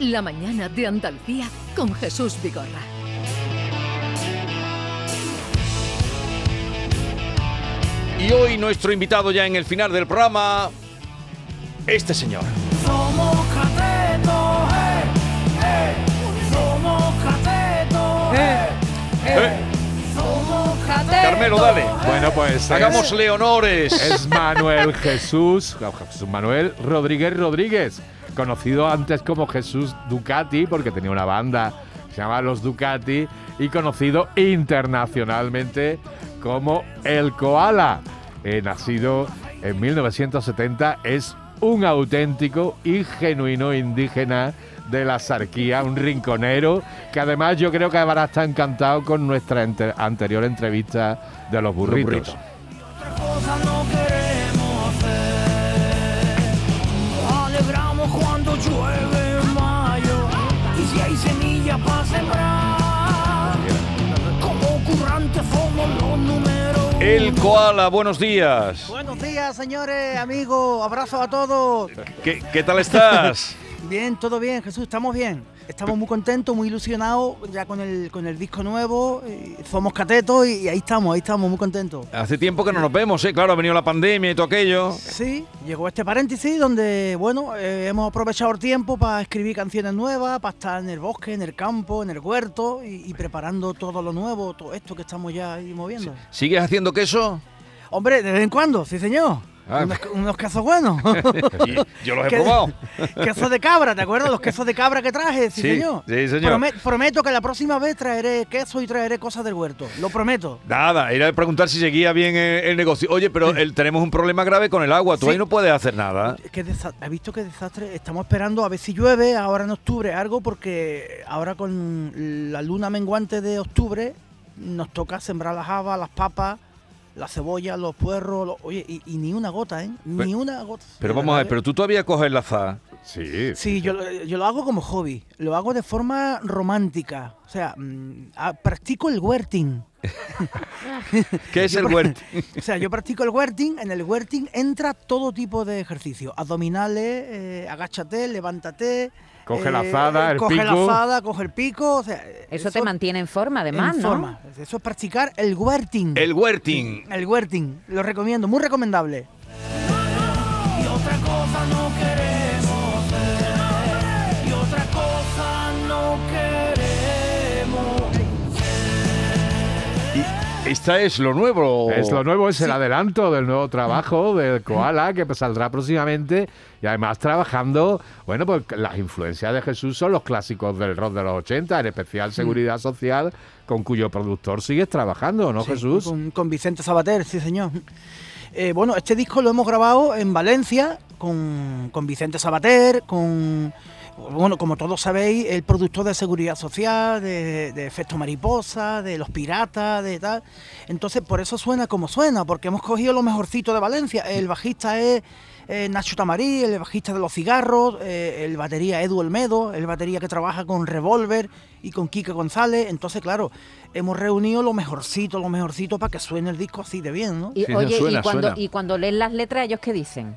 La mañana de Andalucía con Jesús Vigorra. Y hoy nuestro invitado ya en el final del programa, este señor. Somos catetos, eh, eh. Somos catetos, eh, Eh, Somos catetos. Carmelo, dale. Bueno, pues es- Hagámosle honores. Es Manuel Jesús, Jesús Manuel Rodríguez Rodríguez, conocido antes como Jesús Ducati, porque tenía una banda que se llamaba Los Ducati, y conocido internacionalmente como El Koala. Eh, nacido en 1970, es un auténtico y genuino indígena de la Sarquía, un rinconero, que además yo creo que habrá estado encantado con nuestra anterior entrevista de los burritos. burritos. El koala, buenos días. Buenos días, señores, amigos, abrazos a todos. ¿Qué, qué tal estás? Bien, todo bien, Jesús, estamos bien. Estamos muy contentos, muy ilusionados ya con el, con el disco nuevo. y somos catetos y, ahí estamos, ahí estamos, muy contentos. Hace tiempo que no nos vemos, ¿eh? Claro, ha venido la pandemia y todo aquello. Sí, llegó este paréntesis donde, bueno, eh, hemos aprovechado el tiempo para escribir canciones nuevas, para estar en el bosque, en el campo, en el huerto y, y preparando todo lo nuevo, todo esto que estamos ya ahí moviendo. ¿Sigues haciendo queso? Hombre, de vez en cuando, sí señor. Ah. Unos, unos quesos buenos. Yo los he ¿Qué- probado. Queso de cabra, ¿te acuerdas? Los quesos de cabra que traje, sí, Sí, señor. sí, señor. Prome- prometo que la próxima vez traeré queso y traeré cosas del huerto. Lo prometo. Nada, era preguntar si seguía bien el, el negocio. Oye, pero el- tenemos un problema grave con el agua. Tú Sí. ahí no puedes hacer nada. Qué ¿Has visto qué desastre? Estamos esperando a ver si llueve ahora en octubre algo, porque ahora con la luna menguante de octubre nos toca sembrar las habas, las papas, la cebolla, los puerros. los- Oye, y, y ni una gota, ¿eh? Ni Pero- una gota. Pero vamos a ver, verdad, pero tú todavía coges la azar. Sí. Sí, yo, lo- yo lo hago como hobby, lo hago de forma romántica, o sea, mm, practico el werting. ¿Qué es Yo el huerto? O sea, yo practico el werting, en el werting entra todo tipo de ejercicio, abdominales, eh, agáchate, levántate. Coge la azada, el coge la pico. azada, coge el pico, o sea, Eso, te mantiene en forma, además, en ¿no? forma. Eso es practicar el werting. El huerting. El werting, lo recomiendo, muy recomendable. Y otra cosa no esta es lo nuevo. Es lo nuevo, es el adelanto del nuevo trabajo del Koala que saldrá próximamente y además trabajando, bueno, pues las influencias de Jesús son los clásicos del rock de los 80, en especial Seguridad Social, con cuyo productor sigues trabajando, ¿no, Sí, Jesús? Con, con Vicente Sabater, sí, señor. Eh, bueno, este disco lo hemos grabado en Valencia con, con Vicente Sabater, con. Bueno, como todos sabéis, el productor de Seguridad Social, de, de Efecto Mariposa, de Los Piratas, de tal. Entonces, por eso suena como suena, porque hemos cogido lo mejorcito de Valencia. El bajista es eh, Nacho Tamarí, el bajista de Los Cigarros, eh, el batería Edu Olmedo, el batería que trabaja con Revolver y con Kike González. Entonces, claro, hemos reunido lo mejorcito, lo mejorcito para que suene el disco así de bien, ¿no? Y, Sí, oye, suena, y, cuando, suena. y cuando leen las letras, ¿ellos qué dicen?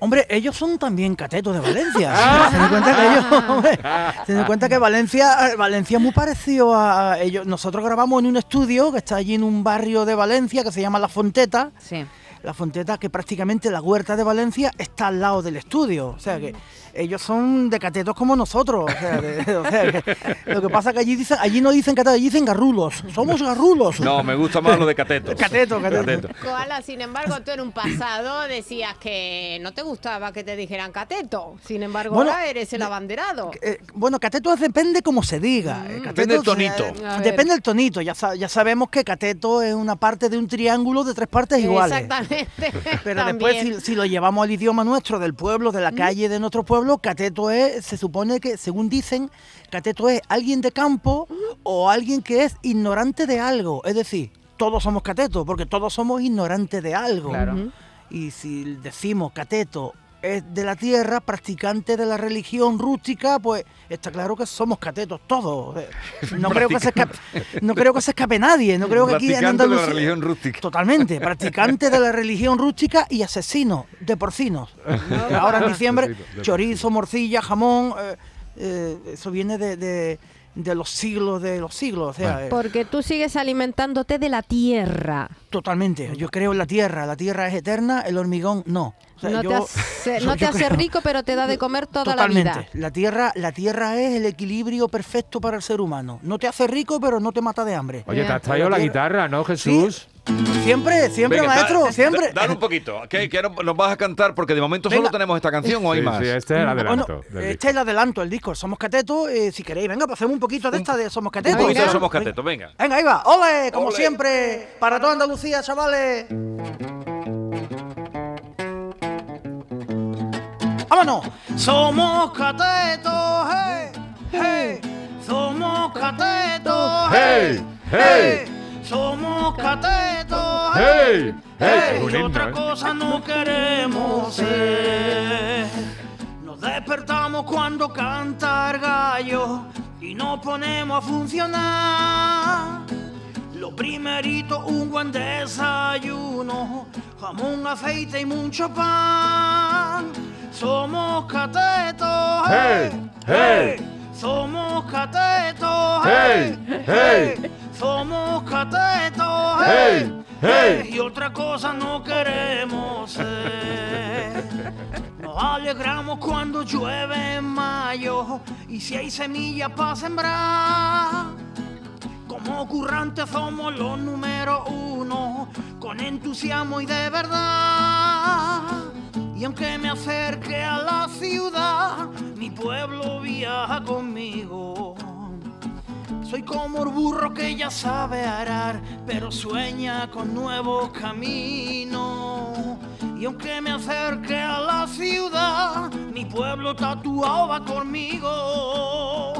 Hombre, ellos son también catetos de Valencia. se dan cuenta que ellos, hombre, se dan cuenta que Valencia, Valencia es muy parecido a a ellos. Nosotros grabamos en un estudio que está allí en un barrio de Valencia que se llama La Fonteta. Sí. La Fonteta, que prácticamente la huerta de Valencia está al lado del estudio. O sea que ellos son de catetos como nosotros. O sea, de- o sea que lo que pasa es que allí, dicen, allí no dicen catetos, allí dicen garrulos. Somos garrulos. No, me gusta más lo de catetos. Cateto, cateto. Koala, sin embargo, tú en un pasado decías que no te gustaba que te dijeran cateto. Sin embargo, Bueno, ahora eres el abanderado. Eh, bueno, cateto depende como se diga. Mm. cateto, Depende del tonito. eh, depende del tonito. Ya, ya sabemos que cateto es una parte de un triángulo de tres partes iguales. Exactamente. Pero después, si, si lo llevamos al idioma nuestro, del pueblo, de la calle de nuestro pueblo, cateto es, se supone que, según dicen, cateto es alguien de campo o alguien que es ignorante de algo. Es decir, todos somos catetos, porque todos somos ignorantes de algo. Claro. Y si decimos cateto de la tierra, practicante de la religión rústica, pues está claro que somos catetos todos. Eh, No creo que se escape, no creo que se escape nadie, no creo que aquí en Practicante de la Andalucía- religión rústica. Totalmente, practicante de la religión rústica y asesino de porcinos. Ahora en diciembre, chorizo, morcilla, jamón, eh, eh, eso viene de, de- de los siglos de los siglos. O sea, Porque tú sigues alimentándote de la tierra. totalmente. Yo creo en la tierra. La tierra es eterna, el hormigón no. Sea, no te hace, yo- no te yo hace creo- rico, pero te da de comer toda Totalmente. la vida. La tierra, la tierra es el equilibrio perfecto para el ser humano. No te hace rico, pero no te mata de hambre. Oye, te has traído la guitarra, ¿no, Jesús? Siempre, siempre, Venga, maestro, da- siempre. Dale un poquito. que que ahora nos vas a cantar porque de momento solo tenemos esta canción o hay Sí, más. sí, este es el adelanto. Bueno, del este es el adelanto, el disco. Somos Catetos. eh, si queréis, venga, pues hacemos un poquito de esta de Somos Un Catetos. poquito de somos catetos, venga. Venga, ahí va. ¡Ole! Como Ole. siempre, para toda Andalucía, chavales. Somos catetos, hey, hey. Somos catetos, ¡Hey! ¡Hey! Somos catetos, ¡Hey! ¡Hey! Y otra ¿eh? cosa no queremos ser. Nos despertamos cuando canta el gallo y nos ponemos a funcionar. Lo primerito, un buen desayuno, jamón, aceite y mucho pan. Somos catetos, ¡Hey! ¡Hey! Somos catetos, ¡Hey! ¡Hey! Somos catetos, ¡Hey! ¡Hey! Y otra cosa no queremos ser. Nos alegramos cuando llueve en mayo y si hay semillas para sembrar. Como currantes somos los número uno, con entusiasmo y de verdad. Conmigo. Soy como el burro que ya sabe arar, pero sueña con nuevos caminos. Y aunque me acerque a la ciudad, mi pueblo tatuado va conmigo.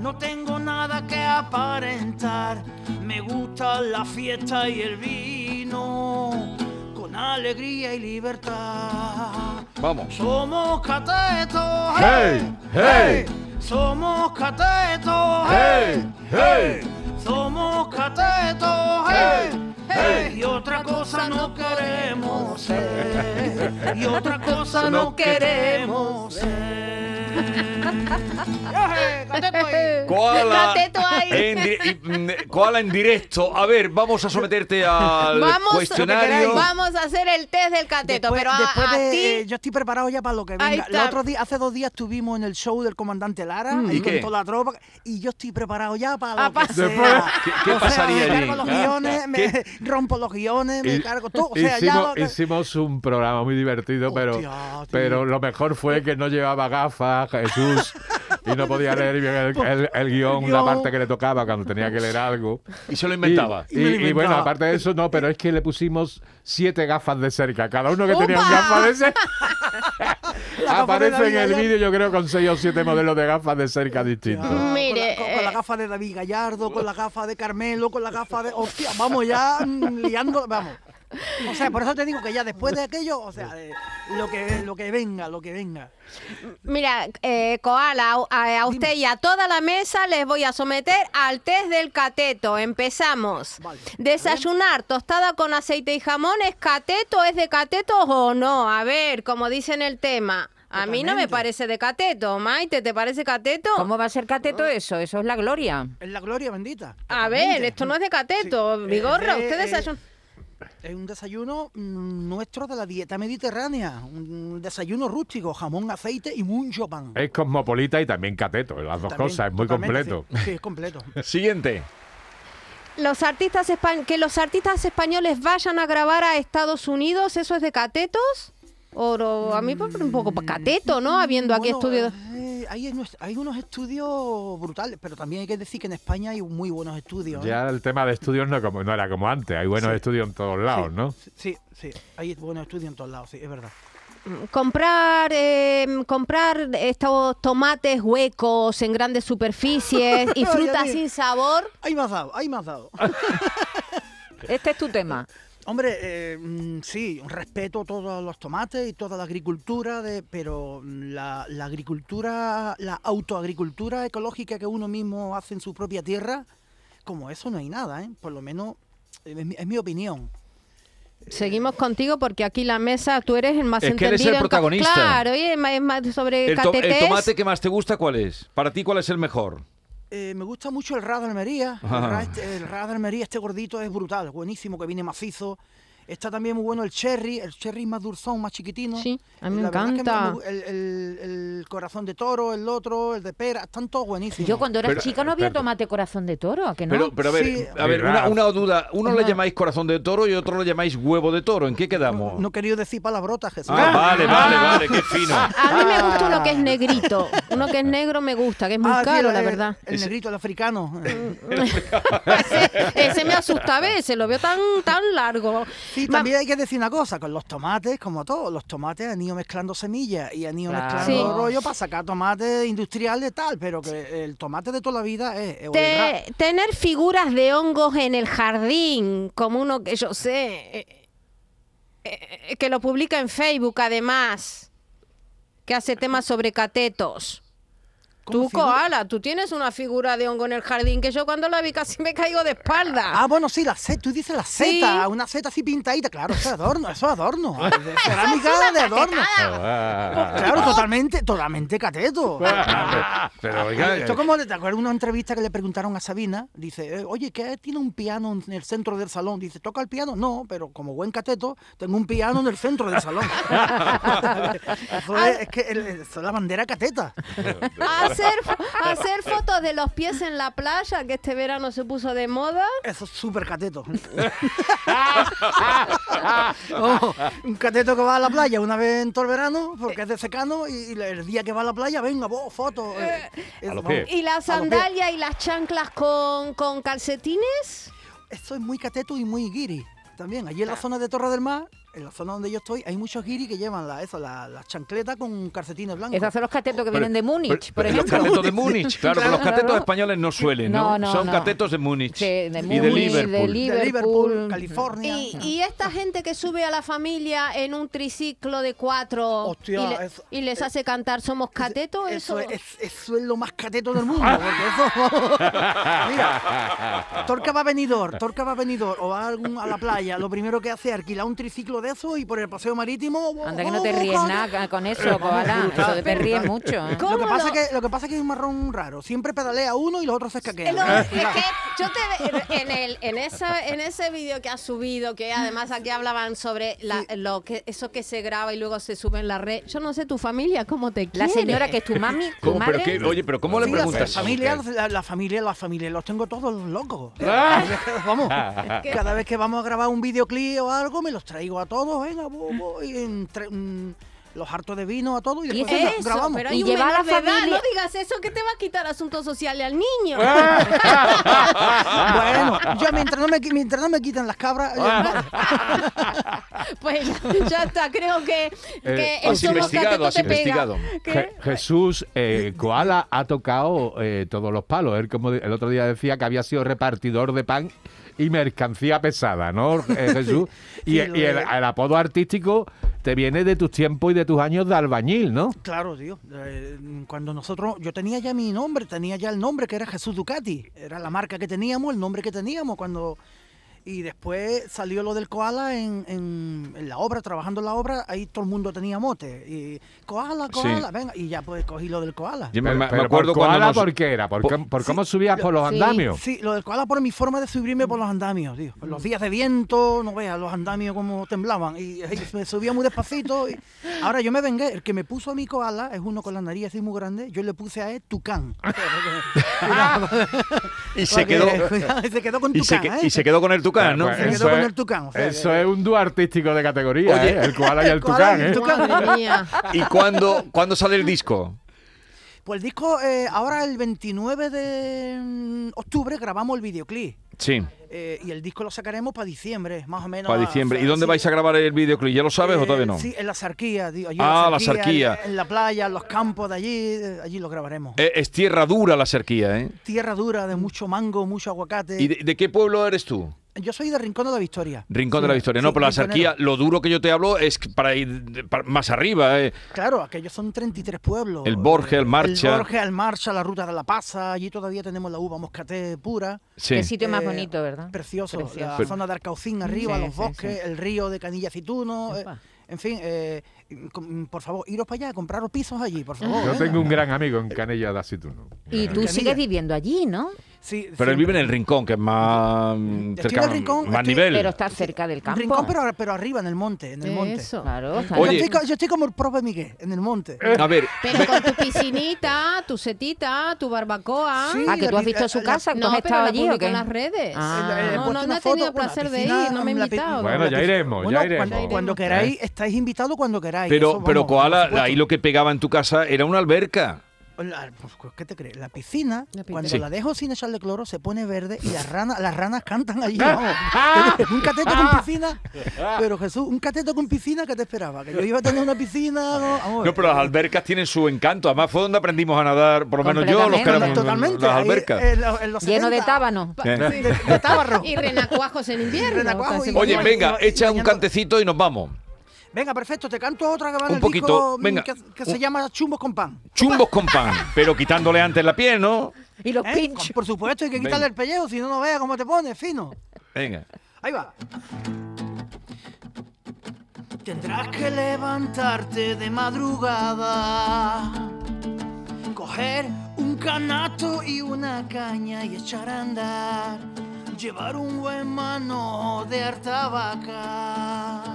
No tengo nada que aparentar, me gusta la fiesta y el vino, con alegría y libertad. Vamos. Somos catetos, ¡Hey! ¡Hey! Somos catetos, ¡Hey! ¡Hey! Somos catetos, hey, hey, y otra cosa no queremos ser, y otra cosa no queremos ser. Koala en, di- mm, koala en directo. A ver, vamos a someterte al Vamos, cuestionario. vamos a hacer el test del cateto, Después- pero a, después a de- ti... eh, yo estoy preparado ya para lo que Ahí venga. El otro día, hace dos días estuvimos en el show del comandante Lara, Mm, ahí ¿y con toda la tropa, y yo estoy preparado ya para Ah, lo pa- que sea. Después- ¿Qué- qué O sea, pasaría me allí? cargo los Ah, guiones, me ¿qué? rompo los guiones, me Y- cargo todo. O sea, ya hicimos, lo que- hicimos un programa muy divertido, pero, Hostia, tío. pero lo mejor fue que no llevaba gafas Jesús y no podía leer bien el, el- el guion, la parte que le tocaba cuando tenía que leer algo. Y se lo inventaba. Y, Y me lo y- y bueno, aparte de eso, no, pero es que le pusimos siete gafas de cerca. Cada uno que tenía un gafas de cerca. Aparece en el vídeo, yo creo, con seis o siete modelos de gafas de cerca distintos. Mire, con, la, con- con la eh. gafa de David Gallardo, con la gafa de Carmelo, con la gafa de. Hostia, vamos ya mm, liando, vamos. O sea, por eso te digo que ya después de aquello, o sea, eh, lo que lo que venga, lo que venga. Mira, eh, Koala, a, a usted y a toda la mesa les voy a someter al test del cateto. Empezamos. Vale. Desayunar tostada con aceite y jamón, ¿es cateto? ¿Es de cateto o no? A ver, como dice en el tema. A mí no me parece de cateto. Maite, ¿te parece cateto? ¿Cómo va a ser cateto eso? Eso es la gloria. Es la gloria bendita. A ver, esto no es de cateto. Sí, Vigorra, eh, usted eh, desayuna. Es un desayuno mm, nuestro de la dieta mediterránea. Un desayuno rústico, jamón, aceite y mucho pan. Es cosmopolita y también cateto, las dos También, cosas, es muy completo. Sí, sí, es completo. Siguiente. Los artistas que los artistas españoles vayan a grabar a Estados Unidos, ¿eso es de catetos? A mí un poco cateto, ¿no? Habiendo aquí Bueno, estudios. eh, hay, unos estudios brutales, pero también hay que decir que en España hay muy buenos estudios. ¿eh? Ya el tema de estudios no, como, no era como antes, hay buenos Sí. estudios en todos lados, ¿no? Sí, sí, hay buenos estudios en todos lados, sí, es verdad. Comprar, eh, comprar estos tomates huecos en grandes superficies y frutas sin sabor. Ahí me has dado, ahí me has dado. Este es tu tema. Hombre, eh, mm, sí, respeto todos los tomates y toda la agricultura, de, pero mm, la, la agricultura, la autoagricultura ecológica que uno mismo hace en su propia tierra, como eso no hay nada, ¿eh? Por lo menos es mi, es mi opinión. Seguimos contigo porque aquí la mesa tú eres el más Es que eres el entendido. en protagonista. Claro, y es más, es más sobre El, to- el catetés. tomate que más te gusta, ¿cuál es? Para ti, ¿cuál es el mejor? Eh, me gusta mucho el Rad de Almería. El Ah. Rad, este- el Rad de Almería, este gordito es brutal, buenísimo, que viene macizo. Está también muy bueno el cherry, el cherry más dulzón, más chiquitino. Sí, a mí me La verdad que encanta. el, el- el corazón de toro, el otro, el de pera, están todos buenísimos. Yo cuando era Pero- chica no había pero- tomate corazón de toro, ¿a que no? Pero, pero a ver, Sí. a ver una, duda. Uno le Ajá. llamáis corazón de toro y otro le llamáis huevo de toro. ¿En qué quedamos? No querido decir palabrotas, Jesús. Ah, vale, vale, vale, qué fino. A mí me gusta uno que es negrito. Uno que es negro me gusta, que es muy Ah, sí, caro, el- la el- verdad. El, negrito, el africano. ese, ese me asusta a veces, lo veo tan, tan largo. Sí, también hay que decir una cosa, con los tomates, como todo, los tomates han ido mezclando semillas y han ido Claro. mezclando Sí. rollo para sacar tomate industrial de tal, pero que el tomate de toda la vida es... es Te- tener figuras de hongos en el jardín, como uno que yo sé, eh, eh, que lo publica en Facebook además, que hace temas sobre catetos. ¿Cómo Tú, figura? Koala, tú tienes una figura de hongo en el jardín que yo cuando la vi casi me caigo de espalda. Ah, bueno, sí, la seta, tú dices la Sí. seta, una seta así pintadita, claro, eso es adorno, eso es adorno, es de cerámica de adorno. Ah, Claro, totalmente, totalmente cateto. Pero oiga, Esto como, ¿te acuerdas de una entrevista que le preguntaron a Sabina? Dice, eh, oye, ¿qué tiene un piano en el centro del salón? Dice, ¿toca el piano? No, pero como buen cateto, tengo un piano en el centro del salón. eso es, es que el- eso es la bandera cateta. Hacer, hacer fotos de los pies en la playa, que este verano se puso de moda. Eso es súper cateto. Oh, un cateto que va a la playa una vez en todo el verano, porque es de secano, y, y el día que va a la playa, venga, vos, fotos. eh, pies. Y las sandalias y las chanclas con, con calcetines. Eso es muy cateto y muy guiri. También, allí en la zona de Torre del Mar, en la zona donde yo estoy, hay muchos guiri que llevan la, eso, la, la chancleta con calcetines blancos. Esos son los catetos que Pero- vienen de Múnich, pero- por pero Los ejemplo. catetos de Múnich, claro, pero los Claro. catetos españoles no suelen, ¿no? No, no, Son no. catetos de Múnich Sí, de y de Liverpool. de de Liverpool. Liverpool, California. Y, y esta gente que sube a la familia en un triciclo de cuatro Hostia, y, le- eso- y les hace cantar Somos Catetos, eso, Eso es, eso es lo más cateto del mundo. Porque eso. Mira, Torca va a venidor, Torca va a venidor o va a, algún- a la playa. Lo primero que hace es alquilar un triciclo de eso y por el paseo marítimo. Anda que no te ríes nada con eso, koala. Eso te ríes mucho. ¿eh? ¿Cómo Lo que, pasa lo- que, lo que pasa es que es un marrón raro. Siempre pedalea uno y los otros se escaquean. Lo- es que yo te en el en esa en ese vídeo que has subido que además aquí hablaban sobre la- lo que eso que se graba y luego se sube en la red yo no sé tu familia cómo te La quiere. señora que es tu mami, tu ¿Cómo? Pero madre. qué- oye, pero ¿cómo le Sí, la, preguntas? familia, la, la familia, la familia, los tengo todos locos. Ah. Vamos, cada vez que vamos a grabar un videoclip o algo, me los traigo a todos, venga, bo, bo, y entre- mm, los hartos de vino a todos y ¿Y después Eso, grabamos. pero Y hay un llevar a la edad, familia- no digas eso que te va a quitar asuntos sociales al niño. Bueno, yo mientras no me, mientras no me quiten las cabras, pues ya, ya está, creo que, que el has Somos investigado, has te investigado. Je- Jesús eh, Koala ha tocado eh, todos los palos. Él, como el otro día decía que había sido repartidor de pan y mercancía pesada, ¿no, eh, Jesús? y sí, y lo el, de- el apodo artístico te viene de tus tiempos y de tus años de albañil, ¿no? Claro, tío. eh, cuando nosotros, yo tenía ya mi nombre, tenía ya el nombre que era Jesús Ducati. Era la marca que teníamos, el nombre que teníamos cuando... Y después salió lo del koala en, en- en la obra, trabajando en la obra, ahí todo el mundo tenía mote. Y koala, koala, venga, y ya pues cogí lo del koala. Yo me, Pero- me pero acuerdo por koala, nos- ¿por qué era? ¿Por, por- cómo- por sí, cómo subías por los sí. andamios? Sí, lo del koala por mi forma de subirme por los andamios, tío. Los días de viento, no veas los andamios como temblaban. Y, y me subía muy despacito. y- Ahora yo me vengué. El que me puso a mi koala es uno con la nariz así muy grande. Yo le puse a él Tucán. Y se quedó... y se quedó con Y se, Tucán, que- ¿eh? y se quedó con el tucán, ¿no? Pues Se quedó eso con es- el Tucán, o sea eso que- es un dúo artístico de categoría, Oye, ¿eh? El koala y el tucán, el ¿eh? tucán. Madre mía. ¿Y cuándo, cuándo sale el disco? Pues el disco, eh, ahora el 29 de mm, octubre grabamos el videoclip. Sí, eh, y el disco lo sacaremos para diciembre, más o menos. para diciembre. ¿Y dónde sí. vais a grabar el videoclip? ¿Ya lo sabes o Eh, todavía no? Sí, en la Sarquía, allí en Ah, la Sarquía. En, en la playa, en los campos de allí, eh, allí lo grabaremos. Eh, Es tierra dura la cerquía, ¿eh? Tierra dura, de mucho mango, mucho aguacate. ¿Y de, de qué pueblo eres tú? Yo soy de Rincón de la Victoria. Rincón de la Sí, Victoria. sí, No, pero la. Sarquía, lo duro que yo te hablo es para ir para- más arriba. eh. Claro, aquellos son 33 pueblos. El Borges, el Marcha. El Borges, el Marcha, la Ruta de la Pasa. Allí todavía tenemos la uva moscaté pura. Sí. Qué sitio más Eh, bonito, ¿verdad? Precioso. Precioso. La Pero- zona de Arcaucín arriba, Sí, los sí, bosques, sí. el río de Canilla Cituno. eh, en fin, eh, por favor, iros para allá, compraros pisos allí, por favor. Yo venga. tengo un gran amigo en Canella de Aceituno. Y tú Canilla. sigues viviendo allí, ¿no? Sí, Pero él vive en el rincón, que es más mm, Estoy en cercano, el Rincón, más estoy- nivel. Pero estás cerca del campo. rincón, pero, pero arriba, en el monte, en el monte. Eso. Claro, está Yo estoy, co- yo estoy como el profe Miguel, en el monte. A ver, Pero con tu piscinita, tu setita, tu barbacoa. Sí, Ah, que tú la has visto su la- casa, ¿tú No, has estado la allí o qué? en las redes. Ah. Eh, no, no, no he tenido placer la de ir, no me he la invitado. Bueno, la ya iremos, ya Bueno, iremos. Cuando, cuando queráis, estáis invitados cuando queráis. pero, eso, pero vamos, Koala, ahí lo que pegaba en tu casa era una alberca. La- pues, ¿Qué te crees? La piscina, La piscina. cuando Sí. la dejo sin echarle cloro, se pone verde y las ranas, las ranas cantan allí. vamos. un cateto con piscina. Pero Jesús, un cateto con piscina, ¿qué te esperaba? Que yo iba a tener una piscina. vamos. No, pero las albercas tienen su encanto. Además, fue donde aprendimos a nadar, por lo menos yo, los que éramos Totalmente. las ahí, albercas. en los- en los Lleno de 70, tábano. De, de tábarro. Y renacuajos en invierno. Renacuajos casi y- Oye, venga, no, echa un cantecito y nos vamos. Venga, perfecto, te canto otra que va en Un el poquito, disco, mm, venga. que, que se llama Chumbos con pan. Chumbos con pan, pero quitándole antes la piel, ¿no? Y los ¿Eh? pinchos. Por supuesto, hay que quitarle Venga. el pellejo, si no, no vea cómo te pone, fino. Venga. Ahí va. Tendrás que levantarte de madrugada, coger un canasto y una caña y echar a andar, llevar un buen mano de harta vaca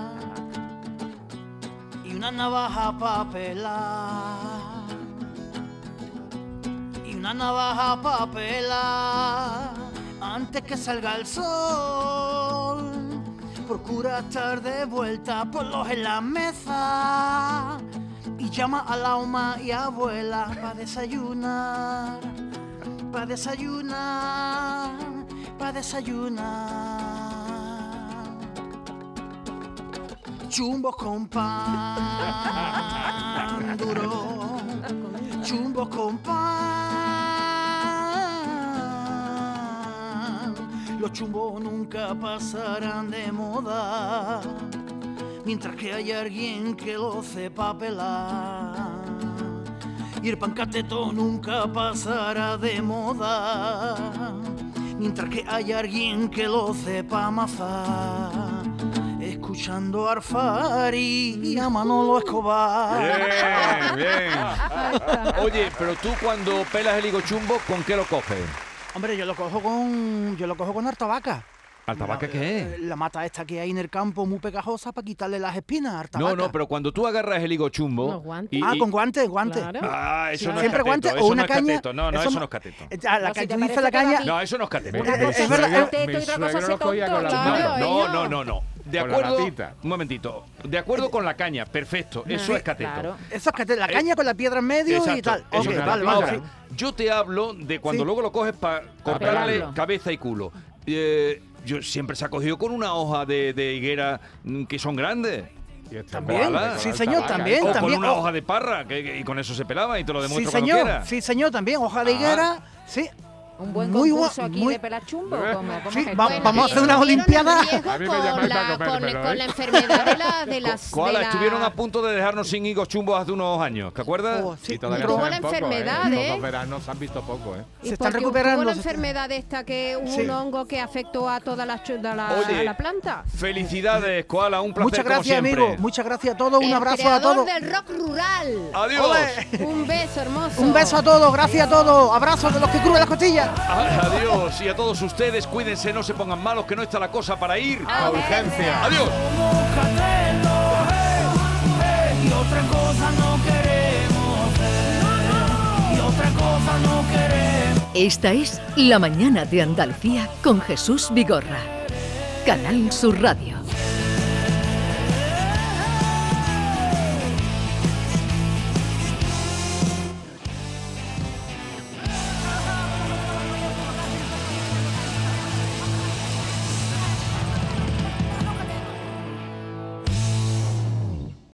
una navaja para pelar y una navaja para pelar antes que salga el sol. Procura estar de vuelta por los en la mesa y llama a la oma y abuela para desayunar, para desayunar, para desayunar. Chumbos con pan duro, chumbos con pan. Los chumbos nunca pasarán de moda, mientras que hay alguien que lo sepa pelar. Y el pancateto nunca pasará de moda, mientras que hay alguien que lo sepa amasar. Escuchando a Arfari y a Manolo Escobar. Bien, bien. Oye, pero tú cuando pelas el higo chumbo, ¿con qué lo coges? Hombre, yo lo cojo con. Yo lo cojo con harta vaca. ¿Altabaca La- qué eh, es? La mata esta que hay en el campo muy pegajosa para quitarle las espinas, harta No, no, pero cuando tú agarras el higo chumbo. Y- Ah, con guantes, guantes. Claro. Ah, eso no es Siempre cateto. guantes eso o una no es caña. cateto. No, no, eso eso no es cateto. Eh, la No, ca- si te tú dices parece la caña. No, eso no es cateto. Eh, eh, es verdad, eh, la. Claro, No, no, no, no. De Con la acuerdo. Un momentito. De acuerdo con la caña, perfecto. Eso es cateto. Claro. Eso es cate- la caña con la piedra en medio y tal. vale, yo te hablo de cuando Sí. luego lo coges para cortarle cabeza y culo. Eh, yo siempre se ha cogido con una hoja de, de higuera mm, que son grandes. Este También, sí, señor, también, o con también. una hoja de parra, que, que- y con eso se pelaba y te lo Sí, demuestro cuando señor. Sí, señor, también. Hoja de Ah. higuera. Sí. Un buen Muy concurso aquí muy- de pelar chumbo. ¿Cómo, cómo Sí, va- come? vamos a hacer unas olimpiadas. A con con, ¿eh? la enfermedad de, la, de las. Koala, de la- estuvieron a punto de dejarnos sin higos chumbos hace unos años, ¿te acuerdas? Oh, sí. Y todavía Tuvo se la poco, enfermedad, Los ¿eh? dos veranos se han visto poco, ¿eh? y Se están recuperando, Tuvo la enfermedad esta que hubo Sí. un hongo que afectó a toda la, de la, Oye, a la planta. Felicidades, Koala, un placer Muchas como gracias, siempre. amigo. Muchas gracias a todos. Un abrazo a todos. del rock rural. Adiós. Un beso hermoso. Un beso a todos. Gracias a todos. Abrazos de los que crujen las costillas. Adiós. Y a todos ustedes, cuídense, no se pongan malos, que no está la cosa para ir A urgencia. Adiós. Moscatelo, hey, hey, y otra cosa no queremos ver, y otra cosa no queremos. Esta es La Mañana de Andalucía con Jesús Vigorra. Canal Sur Radio.